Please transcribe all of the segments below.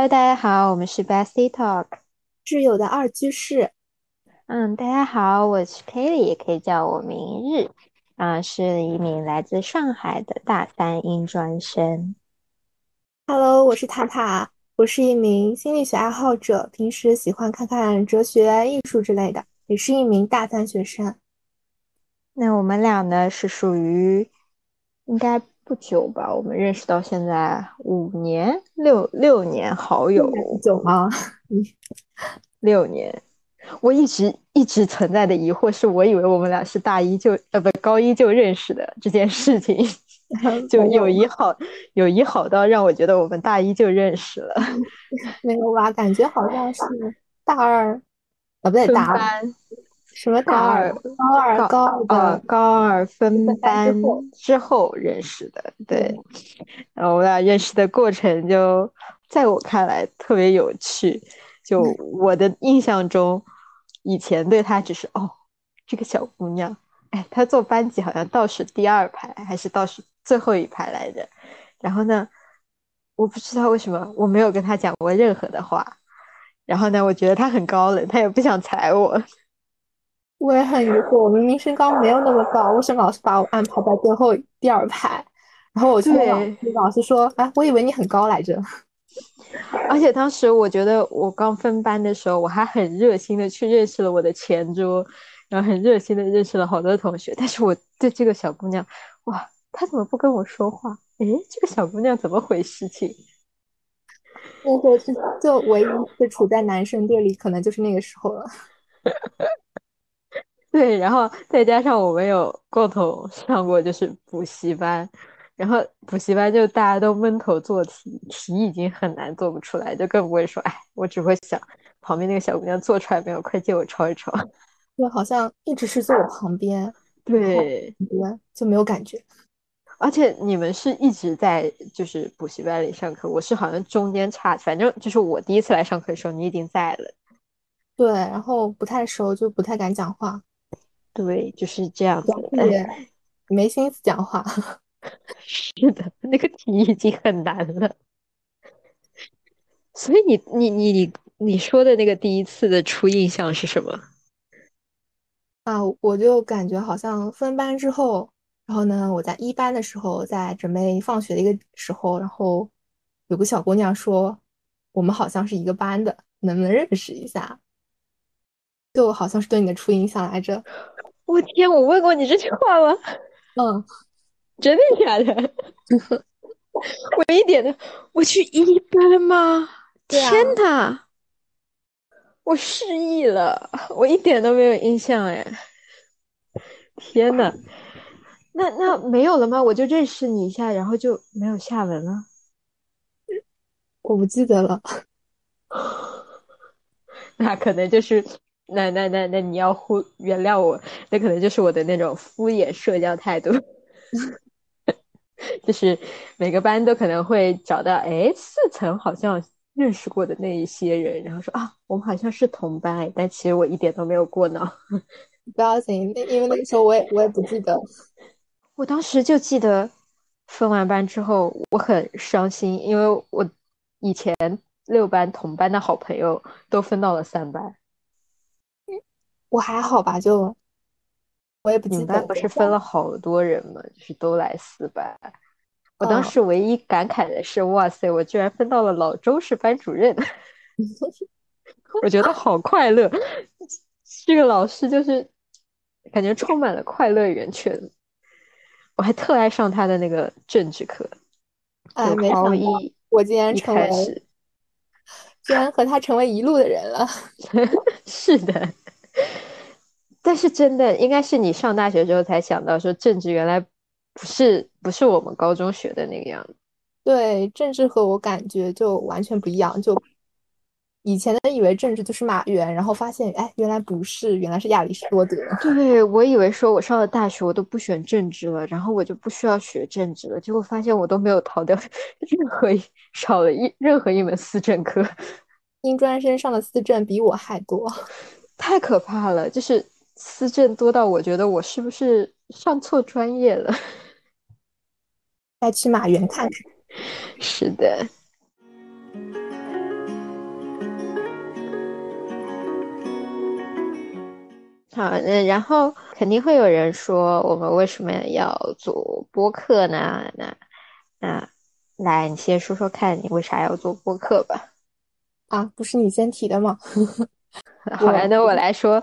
Hello，大家好，我们是 Bestie Talk，挚友的二居室。嗯，大家好，我是 Kelly，也可以叫我明日，啊，是一名来自上海的大三英专生。Hello，我是塔塔，我是一名心理学爱好者，平时喜欢看看哲学、艺术之类的，也是一名大三学生。那我们俩呢，是属于应该不久吧？我们认识到现在五年、六六年好友，久吗？六年。我一直一直存在的疑惑是，我以为我们俩是大一就呃不高一就认识的这件事情 就友谊好，友谊好到让我觉得我们大一就认识了。没有吧？感觉好像是大二，啊不对，大二什么大二？高二高二高二分班之后认识的。对，然后我俩认识的过程就在我看来特别有趣。就我的印象中。以前对她只是哦，这个小姑娘，哎，她坐班级好像倒数第二排还是倒数最后一排来着。然后呢，我不知道为什么我没有跟她讲过任何的话。然后呢，我觉得她很高冷，她也不想踩我。我也很疑惑，我明明身高没有那么高，为什么老师把我安排在最后第二排？然后我去问老师说：“哎，我以为你很高来着。”而且当时我觉得我刚分班的时候，我还很热心的去认识了我的前桌，然后很热心的认识了好多同学。但是我对这个小姑娘，哇，她怎么不跟我说话？诶，这个小姑娘怎么回事情？那时候就就唯一是处在男生队里，可能就是那个时候了。对，然后再加上我们有共同上过就是补习班。然后补习班就大家都闷头做题，题已经很难做不出来，就更不会说，哎，我只会想旁边那个小姑娘做出来没有，快借我抄一抄。就好像一直是坐我旁边，对，就没有感觉。而且你们是一直在就是补习班里上课，我是好像中间差，反正就是我第一次来上课的时候你已经在了。对，然后不太熟，就不太敢讲话。对，就是这样子，没心思讲话。是的，那个题已经很难了，所以你你你你你说的那个第一次的初印象是什么？啊，我就感觉好像分班之后，然后呢，我在一班的时候，在准备放学的一个时候，然后有个小姑娘说，我们好像是一个班的，能不能认识一下？就好像是对你的初印象来着。我天，我问过你这句话吗？嗯。真的假的？我一点都，我去一班吗？天哪！我失忆了，我一点都没有印象哎。天哪，那那没有了吗？我就认识你一下，然后就没有下文了。我不记得了。那可能就是，那那那那你要忽原谅我，那可能就是我的那种敷衍社交态度。就是每个班都可能会找到，哎，四层好像认识过的那一些人，然后说啊，我们好像是同班哎，但其实我一点都没有过脑。不要紧，那因为那个时候我也我也不记得。我当时就记得分完班之后我很伤心，因为我以前六班同班的好朋友都分到了三班。我还好吧，就。我也不记得，你们班不是分了好多人吗？就是都来四班。我当时唯一感慨的是，哇塞，我居然分到了老周是班主任，我觉得好快乐。这个老师就是感觉充满了快乐源泉。我还特爱上他的那个政治课。哎，没想到我竟然成为，居然和他成为一路的人了。是的。但是真的应该是你上大学之后才想到，说政治原来不是不是我们高中学的那个样子。对，政治和我感觉就完全不一样。就以前的以为政治就是马原，然后发现哎，原来不是，原来是亚里士多德。对我以为说我上了大学我都不选政治了，然后我就不需要学政治了。结果发现我都没有逃掉 任何一少了一任何一门思政课。英专生上的思政比我还多，太可怕了，就是。思政多到我觉得我是不是上错专业了 再去马原看看。是的。好那然后肯定会有人说我们为什么要做播客呢？那那来你先说说看你为啥要做播客吧。啊不是你先提的吗？呵呵 好呀，那我来说。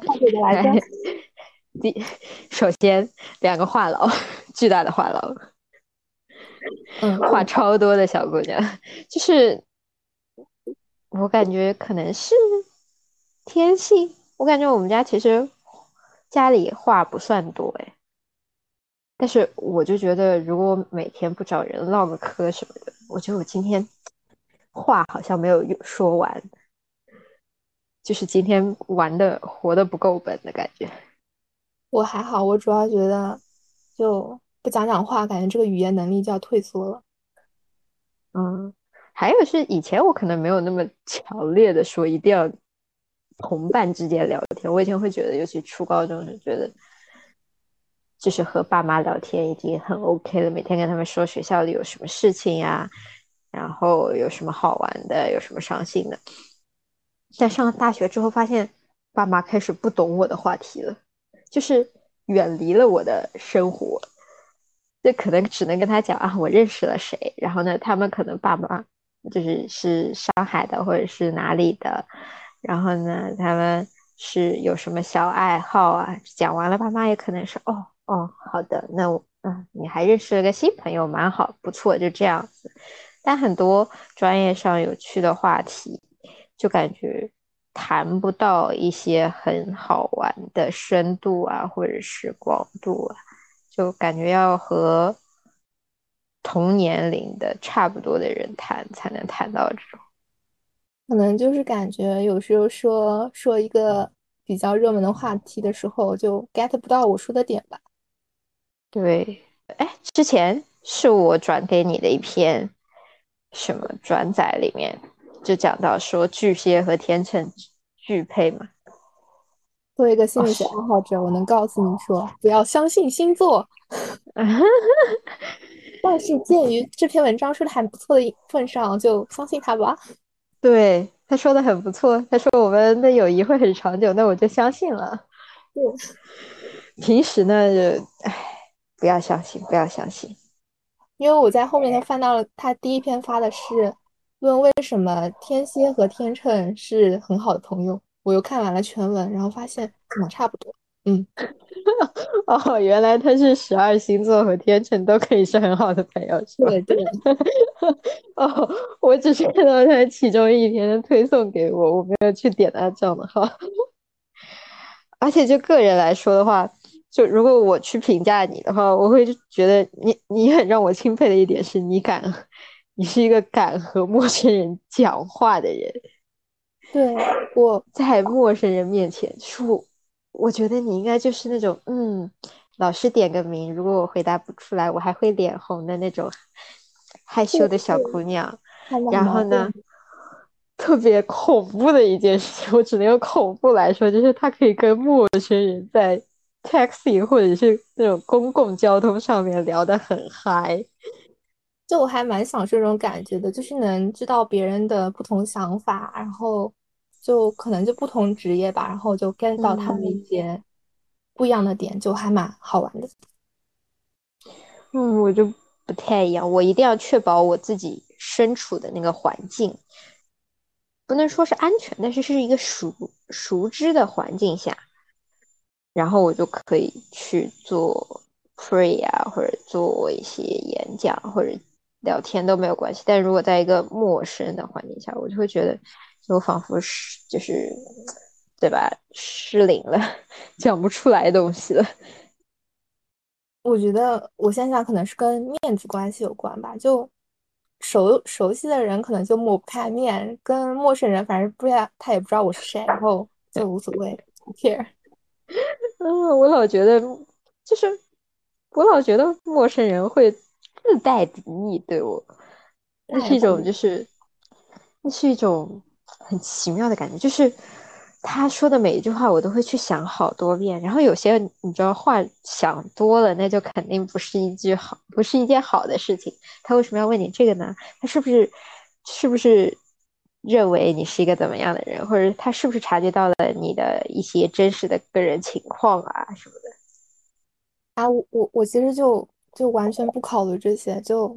第，首先两个话痨，巨大的话痨，嗯，话超多的小姑娘，就是我感觉可能是天性。我感觉我们家其实家里话不算多哎，但是我就觉得如果每天不找人唠个嗑什么的，我觉得我今天话好像没有说完，就是今天玩的活的不够本的感觉。我还好，我主要觉得就不讲讲话，感觉这个语言能力就要退缩了。嗯，还有是以前我可能没有那么强烈的说一定要同伴之间聊天，我以前会觉得，尤其初高中时觉得，就是和爸妈聊天已经很 OK 了，每天跟他们说学校里有什么事情呀，然后有什么好玩的，有什么伤心的。在上了大学之后，发现爸妈开始不懂我的话题了。就是远离了我的生活，这可能只能跟他讲啊，我认识了谁，然后呢，他们可能爸妈就是是上海的或者是哪里的，然后呢，他们是有什么小爱好啊？讲完了，爸妈也可能是哦哦，好的，那我嗯，你还认识了个新朋友，蛮好，不错，就这样子。但很多专业上有趣的话题，就感觉。谈不到一些很好玩的深度啊，或者是广度啊，就感觉要和同年龄的差不多的人谈，才能谈到这种。可能就是感觉有时候说说一个比较热门的话题的时候，就 get 不到我说的点吧。对，哎，之前是我转给你的一篇什么转载里面。就讲到说巨蟹和天秤巨配嘛。作为一个心理学爱好者，我能告诉你说，不要相信星座。但是鉴于这篇文章说的还不错的份上，就相信他吧。对，他说的很不错。他说我们的友谊会很长久，那我就相信了。对。平时呢，就唉，不要相信，不要相信。因为我在后面都翻到了他第一篇发的是。问为什么天蝎和天秤是很好的朋友？我又看完了全文，然后发现怎么差不多。嗯，哦，原来他是十二星座和天秤都可以是很好的朋友，是吧？对对。哦，我只是看到他其中一篇推送给我，我没有去点他账号。而且就个人来说的话，就如果我去评价你的话，我会觉得你你很让我钦佩的一点是你敢。你是一个敢和陌生人讲话的人，对我在陌生人面前说，我觉得你应该就是那种，嗯，老师点个名，如果我回答不出来，我还会脸红的那种害羞的小姑娘。然后呢，特别恐怖的一件事情，我只能用恐怖来说，就是他可以跟陌生人在 taxi 或者是那种公共交通上面聊得很嗨。就我还蛮享受这种感觉的，就是能知道别人的不同想法，然后就可能就不同职业吧，然后就 get 到他们一些不一样的点，就还蛮好玩的。嗯，我就不太一样，我一定要确保我自己身处的那个环境不能说是安全，但是是一个熟熟知的环境下，然后我就可以去做 free 啊，或者做一些演讲，或者。聊天都没有关系，但如果在一个陌生的环境下，我就会觉得，就仿佛是就是，对吧？失灵了，讲不出来东西了。我觉得我现在可能是跟面子关系有关吧，就熟熟悉的人可能就抹不开面，跟陌生人反正不知道他也不知道我是谁，然后就无所谓，不 care。嗯，我老觉得就是我老觉得陌生人会。自带敌意对我，那是一种就是，那是一种很奇妙的感觉。就是他说的每一句话，我都会去想好多遍。然后有些你知道，话想多了，那就肯定不是一句好，不是一件好的事情。他为什么要问你这个呢？他是不是是不是认为你是一个怎么样的人，或者他是不是察觉到了你的一些真实的个人情况啊什么的？啊，我我我其实就就完全不考虑这些，就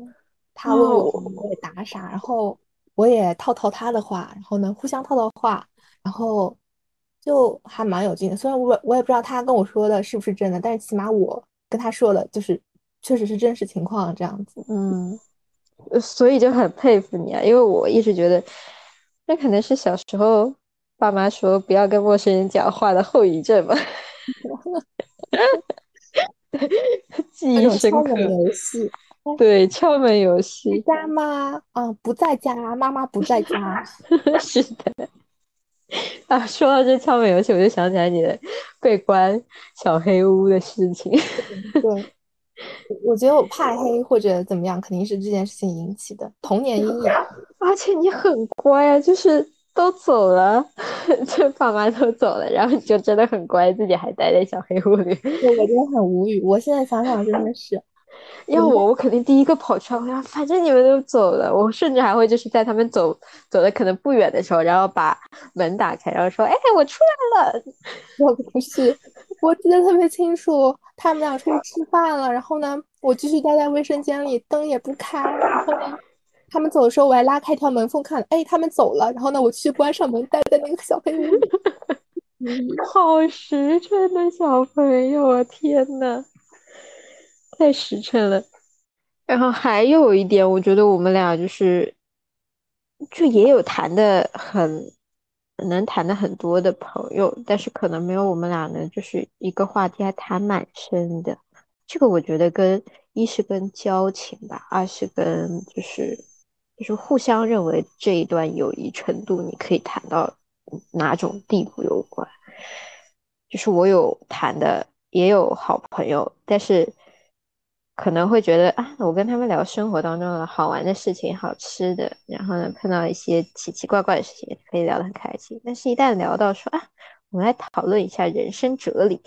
他问我我也答啥，然后我也套套他的话，然后呢互相套套话，然后就还蛮有劲的。虽然我我也不知道他跟我说的是不是真的，但是起码我跟他说的就是确实是真实情况这样子。嗯，所以就很佩服你啊，因为我一直觉得那可能是小时候爸妈说不要跟陌生人讲话的后遗症吧。记忆深刻。游戏，对，敲门游戏。在家吗？啊，不在家，妈妈不在家。是的。啊，说到这敲门游戏，我就想起来你的被关小黑屋的事情。对，我觉得我怕黑或者怎么样，肯定是这件事情引起的童年阴影。而且你很乖啊，就是。都走了，就爸妈都走了，然后你就真的很乖，自己还待在小黑屋里。我我真的很无语。我现在想想真的是，要我我肯定第一个跑出来。我想，反正你们都走了，我甚至还会就是在他们走走的可能不远的时候，然后把门打开，然后说：“哎，我出来了。”我不是，我记得特别清楚，他们俩出去吃饭了，然后呢，我继续待在卫生间里，灯也不开，然后呢。他们走的时候，我还拉开一条门缝看，哎，他们走了。然后呢，我去关上门，待在那个小黑屋里。好实诚的小朋友啊！天呐，太实诚了。然后还有一点，我觉得我们俩就是，就也有谈的很能谈的很多的朋友，但是可能没有我们俩呢，就是一个话题还谈蛮深的。这个我觉得跟一是跟交情吧，二是跟就是。就是互相认为这一段友谊程度，你可以谈到哪种地步有关。就是我有谈的，也有好朋友，但是可能会觉得啊，我跟他们聊生活当中的好玩的事情、好吃的，然后呢碰到一些奇奇怪怪的事情，可以聊得很开心。但是，一旦聊到说啊，我们来讨论一下人生哲理，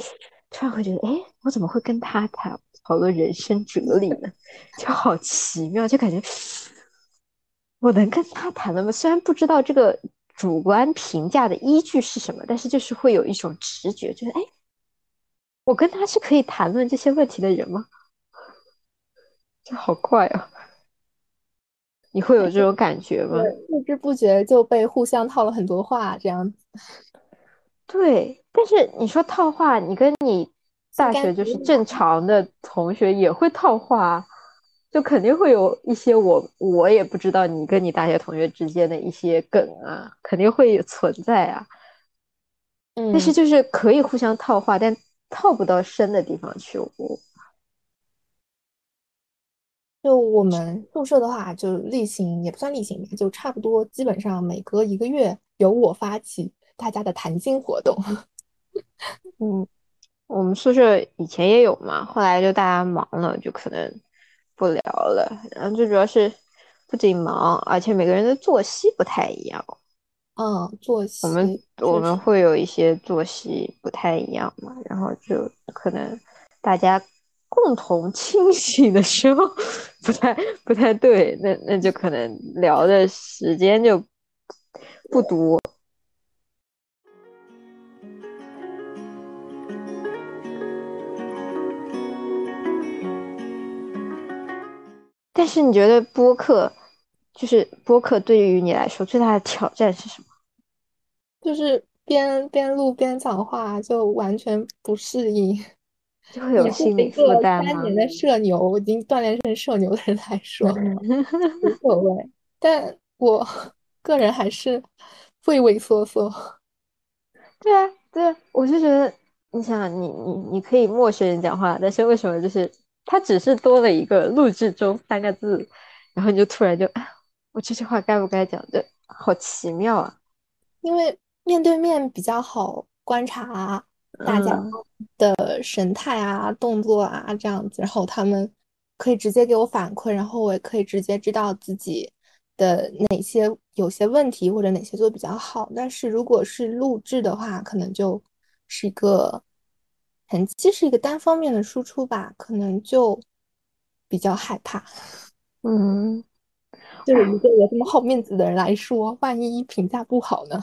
突然会觉得，哎，我怎么会跟他谈讨论人生哲理呢？就好奇妙，就感觉。我能跟他谈的吗？虽然不知道这个主观评价的依据是什么，但是就是会有一种直觉，就是哎，我跟他是可以谈论这些问题的人吗？这好怪啊！你会有这种感觉吗？不知不觉就被互相套了很多话，这样子。对，但是你说套话，你跟你大学就是正常的同学也会套话。就肯定会有一些我我也不知道你跟你大学同学之间的一些梗啊，肯定会存在啊。嗯，但是就是可以互相套话，但套不到深的地方去。我就我们宿舍的话，就例行也不算例行吧，就差不多基本上每隔一个月由我发起大家的谈心活动。嗯，我们宿舍以前也有嘛，后来就大家忙了，就可能。不聊了，然后最主要是不仅忙，而且每个人的作息不太一样。嗯，作息我们我们会有一些作息不太一样嘛，然后就可能大家共同清醒的时候不太不太对，那那就可能聊的时间就不多。但是你觉得播客，就是播客对于你来说最大的挑战是什么？就是边边录边讲话，就完全不适应，就会有心理负担吗？三年的社牛，已经锻炼成社牛的人来说，无所谓。但我 个人还是畏畏缩缩。对啊，对啊，我就觉得，你想，你你你可以陌生人讲话，但是为什么就是？他只是多了一个录制中三个字，然后你就突然就，我这句话该不该讲？这好奇妙啊！因为面对面比较好观察大家的神态啊、动作啊这样子，然后他们可以直接给我反馈，然后我也可以直接知道自己的哪些有些问题或者哪些做比较好。但是如果是录制的话，可能就是一个。前期是一个单方面的输出吧，可能就比较害怕。嗯，就是一个我这么好面子的人来说，万一评价不好呢？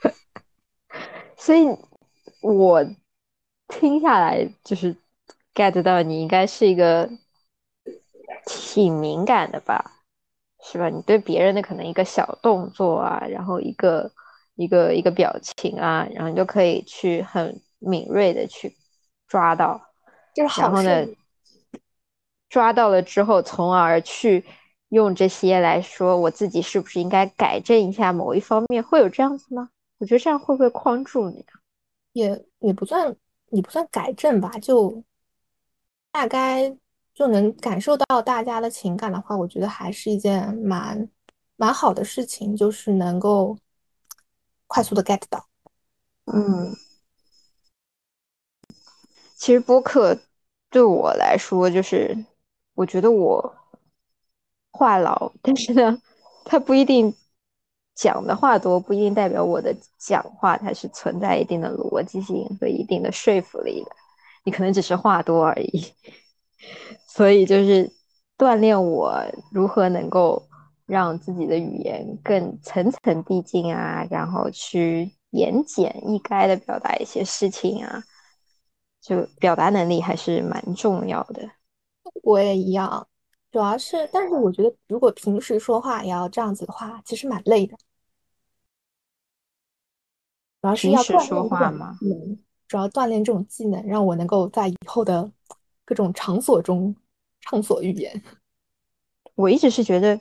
所以，我听下来就是 get 到你应该是一个挺敏感的吧，是吧？你对别人的可能一个小动作啊，然后一个一个一个表情啊，然后你就可以去很敏锐的去抓到，就是然后呢，抓到了之后，从而去。用这些来说，我自己是不是应该改正一下某一方面？会有这样子吗？我觉得这样会不会框住你啊？也也不算，也不算改正吧，就大概就能感受到大家的情感的话，我觉得还是一件蛮蛮好的事情，就是能够快速的 get 到。嗯，其实播客对我来说，就是我觉得我。话痨，但是呢，他不一定讲的话多，不一定代表我的讲话它是存在一定的逻辑性和一定的说服力的。你可能只是话多而已。所以就是锻炼我如何能够让自己的语言更层层递进啊，然后去言简意赅的表达一些事情啊，就表达能力还是蛮重要的。我也一样。主要是，但是我觉得，如果平时说话也要这样子的话，其实蛮累的。主要是要锻说话吗？嗯，主要锻炼这种技能，让我能够在以后的各种场所中畅所欲言。我一直是觉得，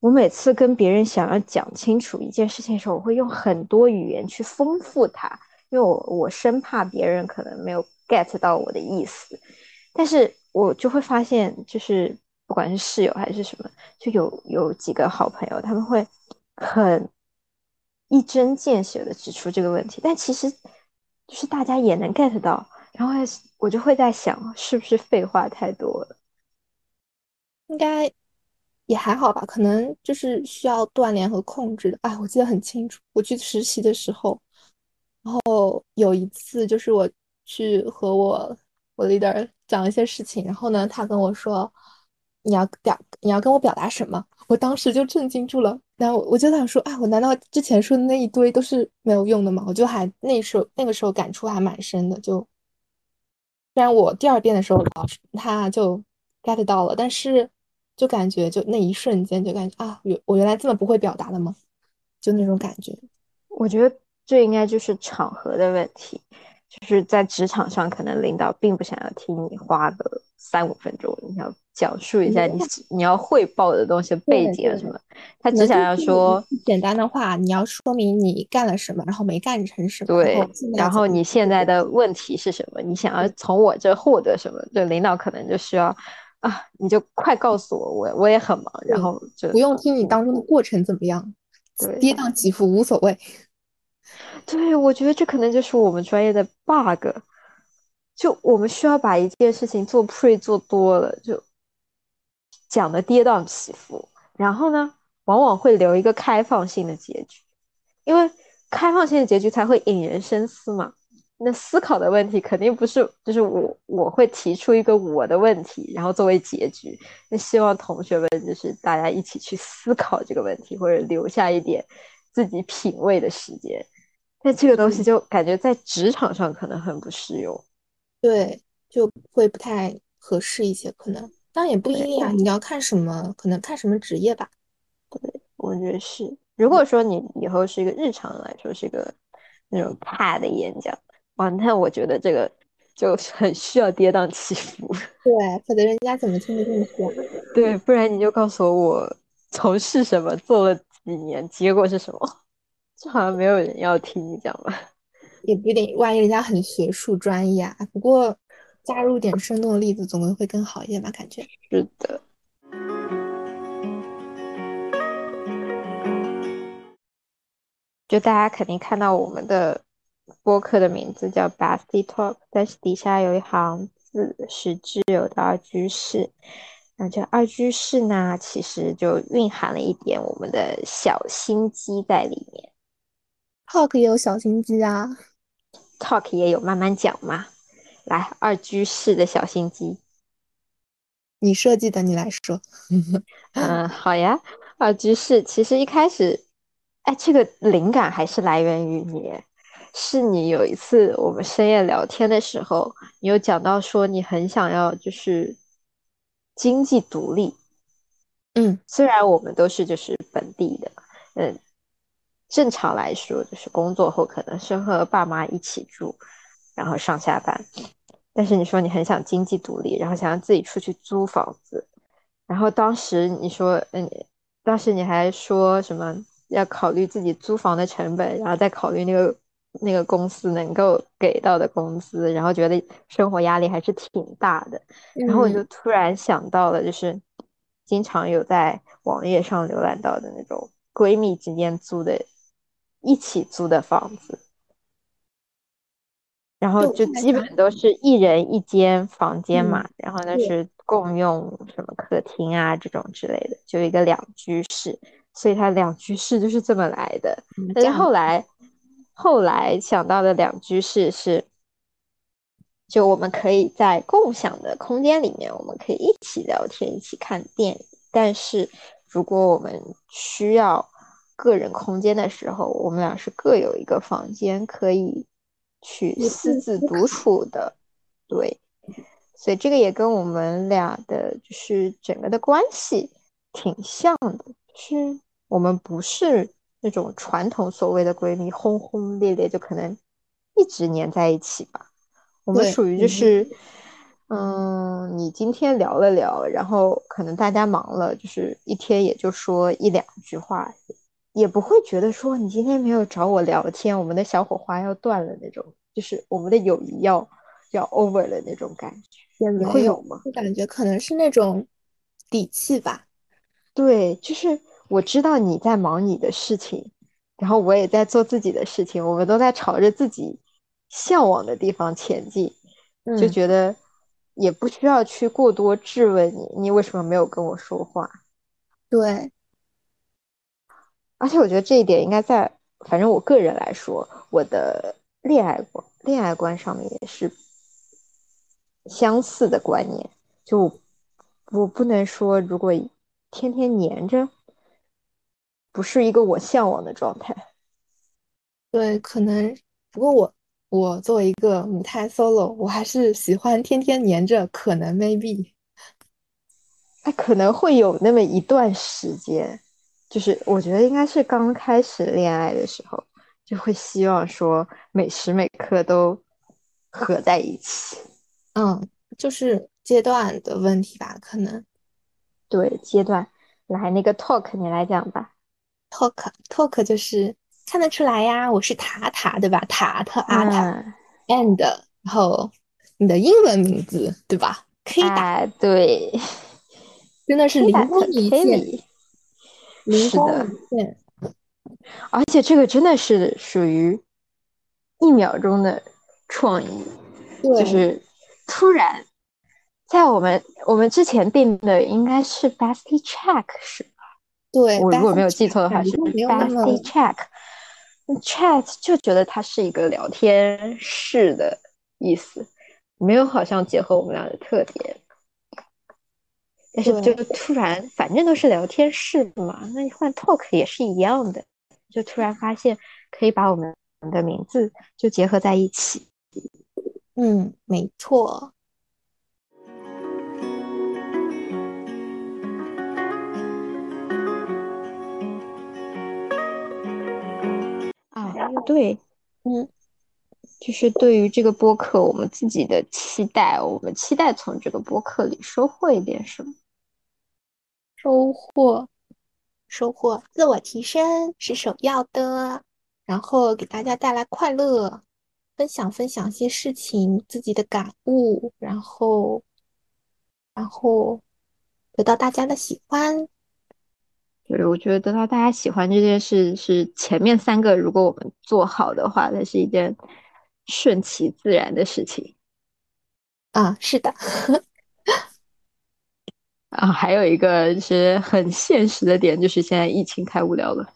我每次跟别人想要讲清楚一件事情的时候，我会用很多语言去丰富它，因为我我生怕别人可能没有 get 到我的意思，但是我就会发现，就是。不管是室友还是什么，就有有几个好朋友，他们会很一针见血的指出这个问题，但其实就是大家也能 get 到，然后我就会在想，是不是废话太多了？应该也还好吧，可能就是需要锻炼和控制的。哎，我记得很清楚，我去实习的时候，然后有一次就是我去和我我 leader 讲一些事情，然后呢，他跟我说。你要表你要跟我表达什么？我当时就震惊住了。然后我就想说，哎，我难道之前说的那一堆都是没有用的吗？我就还那时候那个时候感触还蛮深的。就虽然我第二遍的时候老师他就 get 到了，但是就感觉就那一瞬间就感觉啊，原我原来这么不会表达的吗？就那种感觉。我觉得这应该就是场合的问题。就是在职场上，可能领导并不想要听你花个三五分钟，你要讲述一下你你要汇报的东西背景什么，他只想要说简单的话，你要说明你干了什么，然后没干成什么，对，然后你现在的问题是什么，你想要从我这获得什么，就领导可能就需要啊，你就快告诉我，我我也很忙，然后就不用听你当中的过程怎么样，跌宕起伏无所谓。对，我觉得这可能就是我们专业的 bug，就我们需要把一件事情做 pre 做多了，就讲的跌宕起伏，然后呢，往往会留一个开放性的结局，因为开放性的结局才会引人深思嘛。那思考的问题肯定不是，就是我我会提出一个我的问题，然后作为结局。那希望同学们就是大家一起去思考这个问题，或者留下一点自己品味的时间。但这个东西就感觉在职场上可能很不适用，对，就会不太合适一些，可能，当然也不一定啊。你要看什么，可能看什么职业吧。对，我觉得是。如果说你以后是一个日常来说是一个那种派的演讲，哇，那我觉得这个就很需要跌宕起伏。对，否则人家怎么听得进去啊？对，不然你就告诉我我从事什么，做了几年，结果是什么。这好像没有人要听你讲吧？也不一定，万一人家很学术专业啊。不过加入点生动的例子，总归会更好一点吧？感觉是的。就大家肯定看到我们的播客的名字叫 Bestie Talk，但是底下有一行字是挚友的二居室。那这二居室呢，其实就蕴含了一点我们的小心机在里面。Talk 也有小心机啊，Talk 也有慢慢讲嘛。来，二居室的小心机，你设计的，你来说。嗯，好呀。二居室其实一开始，哎，这个灵感还是来源于你，是你有一次我们深夜聊天的时候，你有讲到说你很想要就是经济独立。嗯，虽然我们都是就是本地的，嗯，正常来说就是工作后可能是和爸妈一起住，然后上下班。但是你说你很想经济独立，然后想要自己出去租房子，然后当时你说，嗯，当时你还说什么要考虑自己租房的成本，然后再考虑那个那个公司能够给到的工资，然后觉得生活压力还是挺大的。然后我就突然想到了，就是经常有在网页上浏览到的那种闺蜜之间租的，一起租的房子。然后就基本都是一人一间房间嘛，然后那是共用什么客厅啊这种之类的，就一个两居室，所以它两居室就是这么来的。但是后来后来想到的两居室是，就我们可以在共享的空间里面，我们可以一起聊天，一起看电影。但是如果我们需要个人空间的时候，我们俩是各有一个房间可以。去私自独处的，对，所以这个也跟我们俩的，就是整个的关系挺像的，是我们不是那种传统所谓的闺蜜，轰轰烈烈就可能一直黏在一起吧。我们属于就是，嗯，你今天聊了聊，然后可能大家忙了，就是一天也就说一两句话。也不会觉得说你今天没有找我聊天，我们的小火花要断了那种，就是我们的友谊要要 over 了那种感觉，你会有吗？我感觉可能是那种底气吧。对，就是我知道你在忙你的事情，然后我也在做自己的事情，我们都在朝着自己向往的地方前进，就觉得也不需要去过多质问你，你为什么没有跟我说话？对。而且我觉得这一点应该在，反正我个人来说，我的恋爱观、恋爱观上面也是相似的观念。就我不能说，如果天天黏着，不是一个我向往的状态。对，可能不过我我作为一个母胎 solo，我还是喜欢天天黏着。可能 maybe，他可能会有那么一段时间。就是我觉得应该是刚开始恋爱的时候，就会希望说每时每刻都合在一起。嗯，就是阶段的问题吧，可能。对，阶段。来，那个 talk 你来讲吧。talk talk 就是看得出来呀，我是塔塔，对吧？塔塔阿塔，and 然后你的英文名字对吧？K 打对，真的是灵光一现。是的，而且这个真的是属于一秒钟的创意，就是突然在我们我们之前定的应该是 Bestie Check 是吧？对，我如果没有记错的话是 Bestie Check。Chat 就觉得它是一个聊天室的意思，没有好像结合我们俩的特点。但是就突然，反正都是聊天室嘛，那你换 talk 也是一样的。就突然发现可以把我们的名字就结合在一起。嗯，没错。啊，对，嗯，就是对于这个播客，我们自己的期待，我们期待从这个播客里收获一点什么。收获，收获，自我提升是首要的，然后给大家带来快乐，分享分享一些事情，自己的感悟，然后，然后得到大家的喜欢。对，我觉得得到大家喜欢这件事是前面三个，如果我们做好的话，那是一件顺其自然的事情。啊，是的。啊，还有一个是很现实的点，就是现在疫情太无聊了。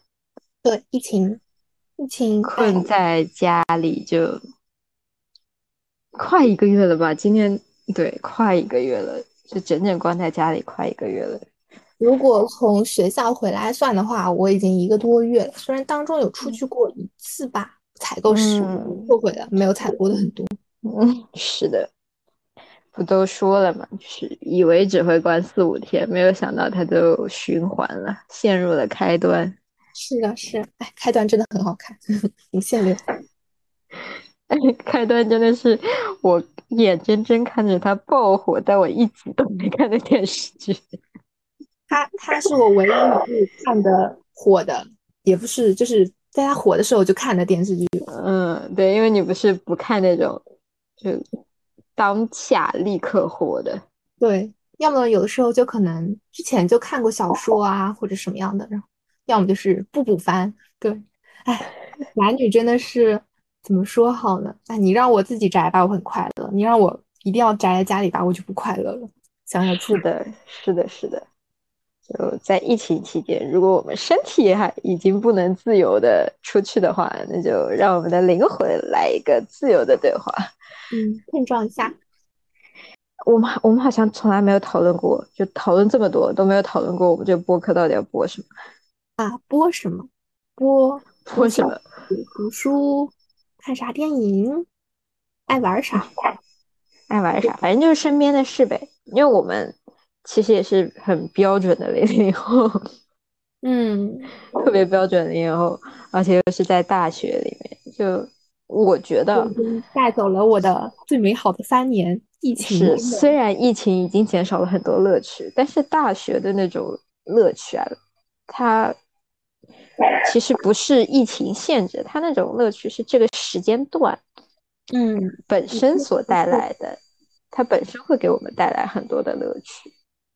对，疫情，疫情困在家里就快一个月了吧？今天对，快一个月了。就整整关在家里快一个月了。如果从学校回来算的话，我已经一个多月了。虽然当中有出去过一次吧，采购食物后悔了，没有采购的很多。嗯，是的，不都说了嘛，就是以为只会关四五天，没有想到它都循环了，陷入了开端。是的，是，哎，开端真的很好看，无限流。哎，开端真的是我眼睁睁看着它爆火，但我一集都没看的电视剧。它它是我唯一一部看的火的，也不是，就是在它火的时候就看的电视剧。嗯，对，因为你不是不看那种就当下立刻火的。对，要么有的时候就可能之前就看过小说啊，或者什么样的，然后要么就是不补番。对，哎，男女真的是怎么说好呢？哎，你让我自己宅吧，我很快乐；你让我一定要宅在家里吧，我就不快乐了。想想是的，是的，是的。就在疫情期间，如果我们身体还已经不能自由的出去的话，那就让我们的灵魂来一个自由的对话。嗯，碰撞一下。我们我们好像从来没有讨论过，就讨论这么多都没有讨论过，我们这个播客到底要播什么啊？播什么？播 播什么？读书？看啥电影？爱玩啥？爱玩啥？反正就是身边的事呗，因为我们。其实也是很标准的零零后，嗯，特别标准的零零后，而且又是在大学里面，就我觉得带走了我的最美好的三年。疫情是虽然疫情已经减少了很多乐趣，但是大学的那种乐趣啊，它其实不是疫情限制，它那种乐趣是这个时间段，嗯，本身所带来的，它本身会给我们带来很多的乐趣。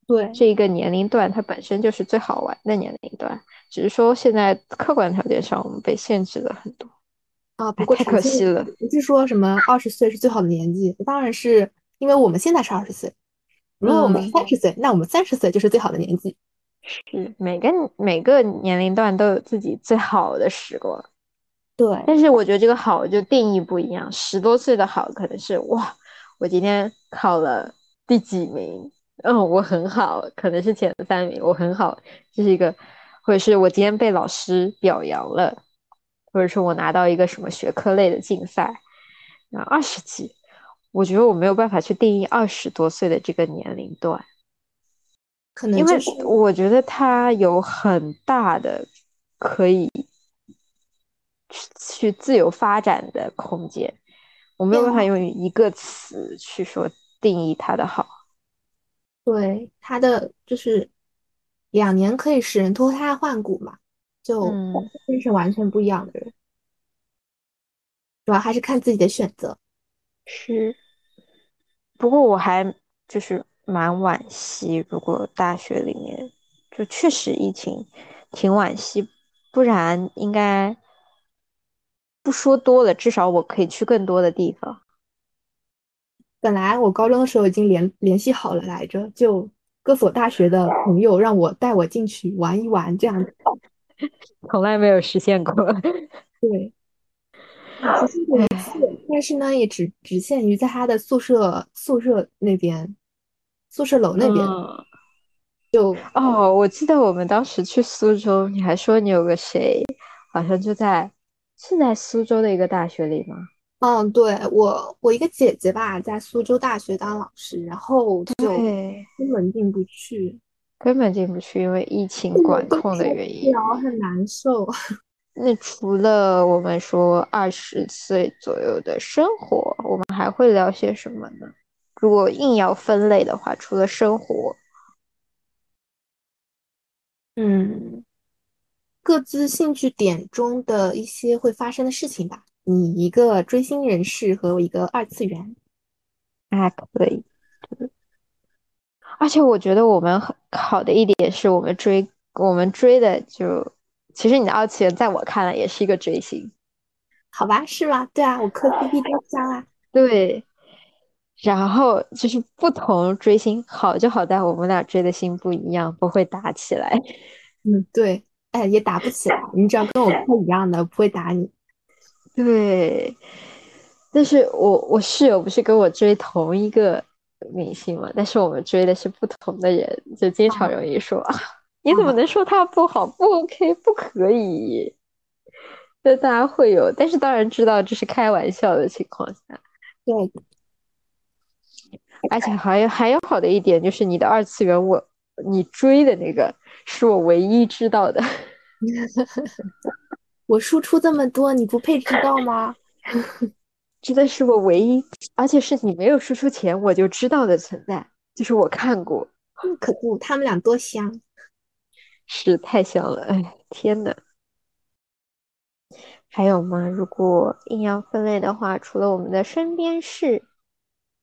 对这一个年龄段，它本身就是最好玩的年龄段，只是说现在客观条件上我们被限制了很多啊。不过太可惜了，不是说什么二十岁是最好的年纪，当然是因为我们现在是二十岁，如果我们三十岁，那我们三十岁就是最好的年纪。是每个每个年龄段都有自己最好的时光。对，但是我觉得这个好就定义不一样，十多岁的好可能是哇，我今天考了第几名。嗯，我很好，可能是前三名，我很好，这是一个，或者是我今天被老师表扬了，或者说我拿到一个什么学科类的竞赛，然后二十几，我觉得我没有办法去定义二十多岁的这个年龄段，可能因为我觉得他有很大的可以去自由发展的空间，我没有办法用一个词去说定义他的好。对他的就是两年可以使人脱胎换骨嘛，就真是完全不一样的人。主要还是看自己的选择。是，不过我还就是蛮惋惜，如果大学里面就确实疫情挺惋惜，不然应该不说多了，至少我可以去更多的地方。本来我高中的时候已经联联系好了来着，就各所大学的朋友让我带我进去玩一玩，这样子，从来没有实现过。对，实现过一次，但是呢，也只只限于在他的宿舍宿舍那边，宿舍楼那边。就哦，我记得我们当时去苏州，你还说你有个谁，好像就在是在苏州的一个大学里吗？嗯，对我，我一个姐姐吧，在苏州大学当老师，然后就根本进不去，根本进不去，因为疫情管控的原因，很难受。那除了我们说二十岁左右的生活，我们还会聊些什么呢？如果硬要分类的话，除了生活，嗯，各自兴趣点中的一些会发生的事情吧。你一个追星人士和我一个二次元，啊可以。而且我觉得我们很好的一点是我们追我们追的就，其实你的二次元在我看来也是一个追星，好吧？是吗？对啊，我磕 CP 都香啊。对，然后就是不同追星好就好在我们俩追的星不一样，不会打起来。嗯，对，哎，也打不起来。你只要跟我磕一样的，不会打你。对，但是我我室友不是跟我追同一个明星嘛，但是我们追的是不同的人，就经常容易说啊，你怎么能说他不好？不 OK，不可以。就大家会有，但是当然知道这是开玩笑的情况下，对。而且还有还有好的一点就是你的二次元，我你追的那个是我唯一知道的。我输出这么多，你不配知道吗？真的是我唯一，而且是你没有输出前我就知道的存在，就是我看过。可不，他们俩多香，是太香了！哎，天呐。还有吗？如果硬要分类的话，除了我们的身边事、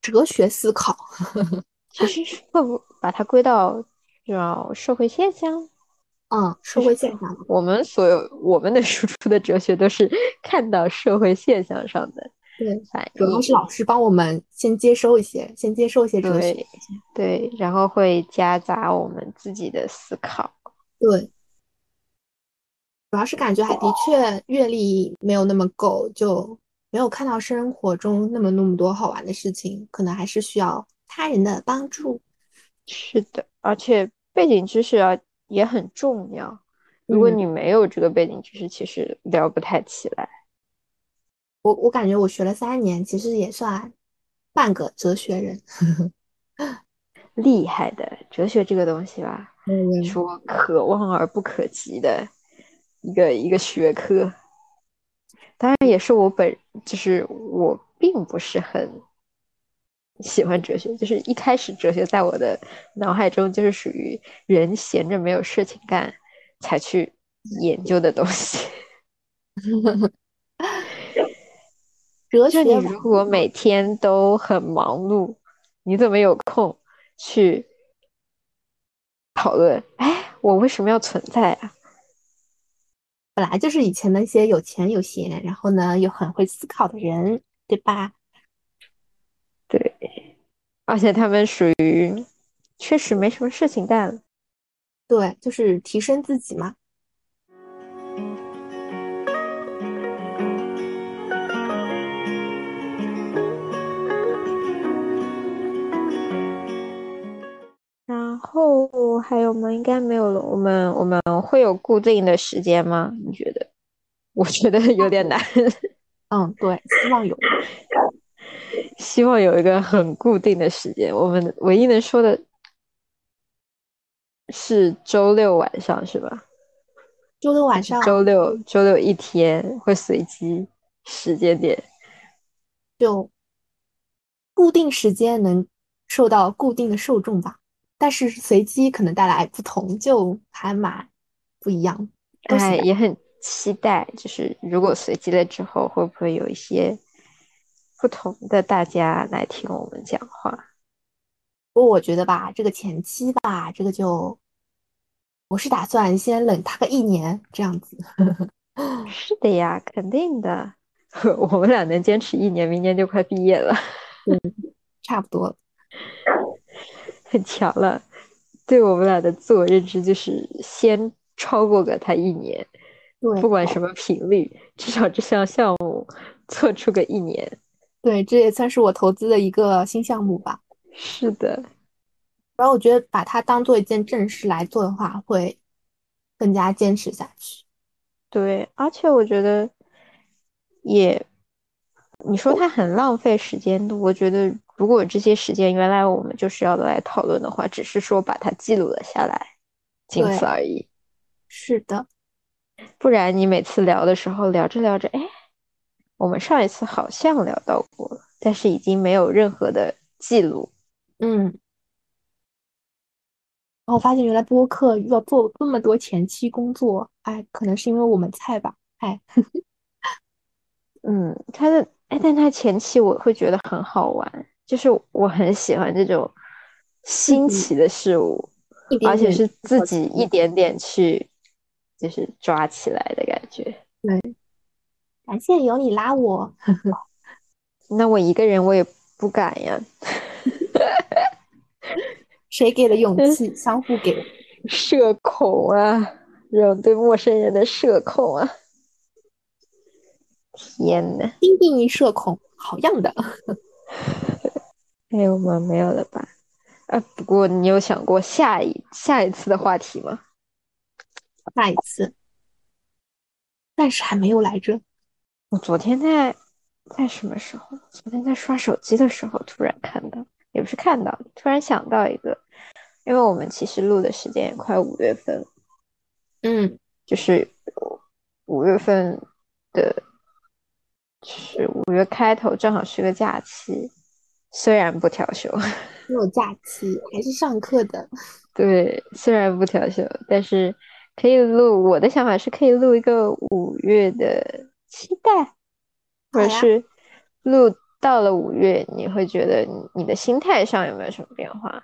哲学思考，其实是会把它归到叫社会现象。嗯，社会现象。我们所有我们的输出的哲学都是看到社会现象上的。对，主要是老师帮我们先接收一些，先接收一些哲学。对，然后会夹杂我们自己的思考。对。主要是感觉还的确阅历没有那么够，就没有看到生活中那么那么多好玩的事情，可能还是需要他人的帮助。是的，而且背景知识啊也很重要。如果你没有这个背景知识，其实聊不太起来。我我感觉我学了三年，其实也算半个哲学人，厉害的哲学这个东西吧，说可望而不可及的。一个一个学科，当然也是我本，就是我并不是很喜欢哲学，就是一开始哲学在我的脑海中就是属于人闲着没有事情干才去研究的东西。哲学，你如果每天都很忙碌，你怎么有空去讨论？哎，我为什么要存在啊？本来就是以前那些有钱有闲，然后呢又很会思考的人，对吧？对，而且他们属于确实没什么事情干，对，就是提升自己嘛。然后还有吗？应该没有了。我们我们会有固定的时间吗？你觉得？我觉得有点难。嗯，对，希望有，希望有一个很固定的时间。我们唯一能说的是周六晚上，是吧？周六晚上，周六周六一天会随机时间点，就固定时间能受到固定的受众吧。但是随机可能带来不同，就还蛮不一样。哎，也很期待，就是如果随机了之后，会不会有一些不同的大家来听我们讲话？不过我觉得吧，这个前期吧，这个就我是打算先冷他个一年这样子。是的呀，肯定的。我们俩能坚持一年，明年就快毕业了。嗯，差不多。很强了，对我们俩的自我认知就是先超过个他一年，对，不管什么频率，至少这项项目做出个一年，对，这也算是我投资的一个新项目吧。是的，然后我觉得把它当做一件正事来做的话，会更加坚持下去。对，而且我觉得也，你说它很浪费时间，我觉得。如果这些时间原来我们就是要来讨论的话，只是说把它记录了下来，仅此而已。是的，不然你每次聊的时候聊着聊着，哎，我们上一次好像聊到过了，但是已经没有任何的记录。嗯，然后发现原来播客要做这么多前期工作，哎，可能是因为我们菜吧，哎，嗯，他的哎，但他前期我会觉得很好玩。就是我很喜欢这种新奇的事物，而且是自己一点点去，就是抓起来的感觉。对，感谢有你拉我。那我一个人我也不敢呀。谁给了勇 气？相互给。社恐啊，这种对陌生人的社恐啊！天呐，新定义社恐，好样的。还有吗？没有了吧？啊，不过你有想过下一下一次的话题吗？下一次，但是还没有来着。我昨天在在什么时候？昨天在刷手机的时候，突然看到，也不是看到，突然想到一个，因为我们其实录的时间也快五月份，嗯，就是五月份的，是五月开头，正好是个假期，虽然不调休，没有假期，还是上课的。对，虽然不调休，但是可以录。我的想法是可以录一个五月的。期待，或者是录到了五月，你会觉得你的心态上有没有什么变化？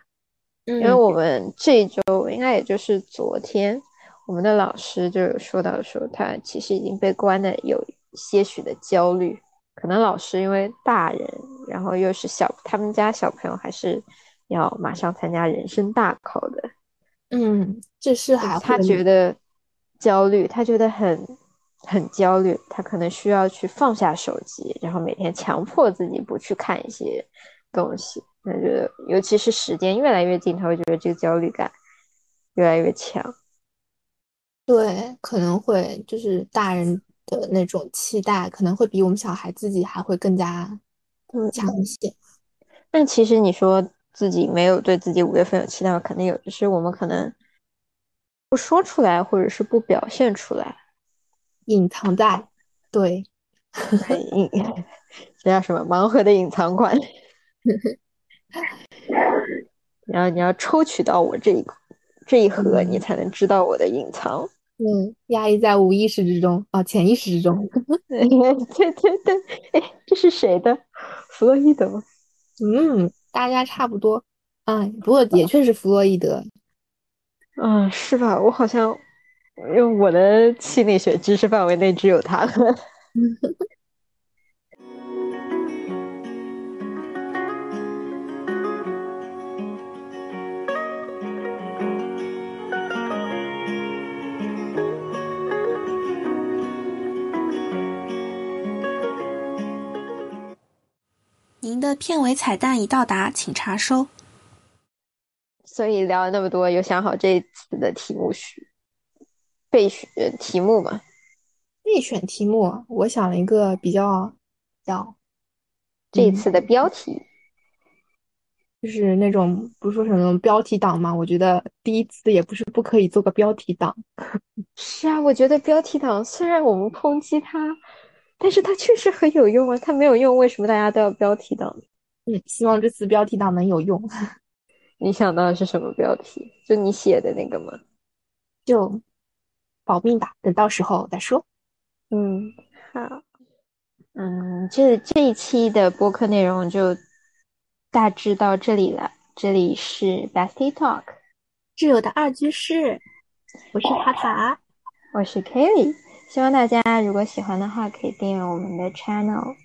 因为我们这一周应该也就是昨天，我们的老师就有说到说他其实已经被关的有些许的焦虑，可能老师因为大人，然后又是小他们家小朋友还是要马上参加人生大考的，嗯，这是还他觉得焦虑，他觉得很。很焦虑，他可能需要去放下手机，然后每天强迫自己不去看一些东西。他觉得，尤其是时间越来越近，他会觉得这个焦虑感越来越强。对，可能会就是大人的那种期待，可能会比我们小孩自己还会更加强一些。但其实你说自己没有对自己五月份有期待，肯定有，只是我们可能不说出来，或者是不表现出来。隐藏在，对，隐，这叫什么？盲盒的隐藏款。你要你要抽取到我这一这一盒，你才能知道我的隐藏。嗯，压抑在无意识之中啊，潜意识之中。对 对对，哎，这是谁的？弗洛伊德吗？嗯，大家差不多。嗯，不过也确实弗洛伊德。嗯，是吧？我好像。因为我的心理学知识范围内只有他。您的片尾彩蛋已到达，请查收。所以聊了那么多，有想好这一次的题目是？备选题目吗，备选题目，我想了一个比较叫这一次的标题，就是那种不是说什么标题党嘛？我觉得第一次也不是不可以做个标题党。是啊，我觉得标题党虽然我们抨击它，但是它确实很有用啊。它没有用，为什么大家都要标题党？嗯，希望这次标题党能有用。你想到的是什么标题？就你写的那个吗？就。保命吧，等到时候再说。嗯，好，嗯，这这一期的播客内容就大致到这里了。这里是 Bestie Talk，挚友的二居室，我是塔塔，我是 Kelly。希望大家如果喜欢的话，可以订阅我们的 channel。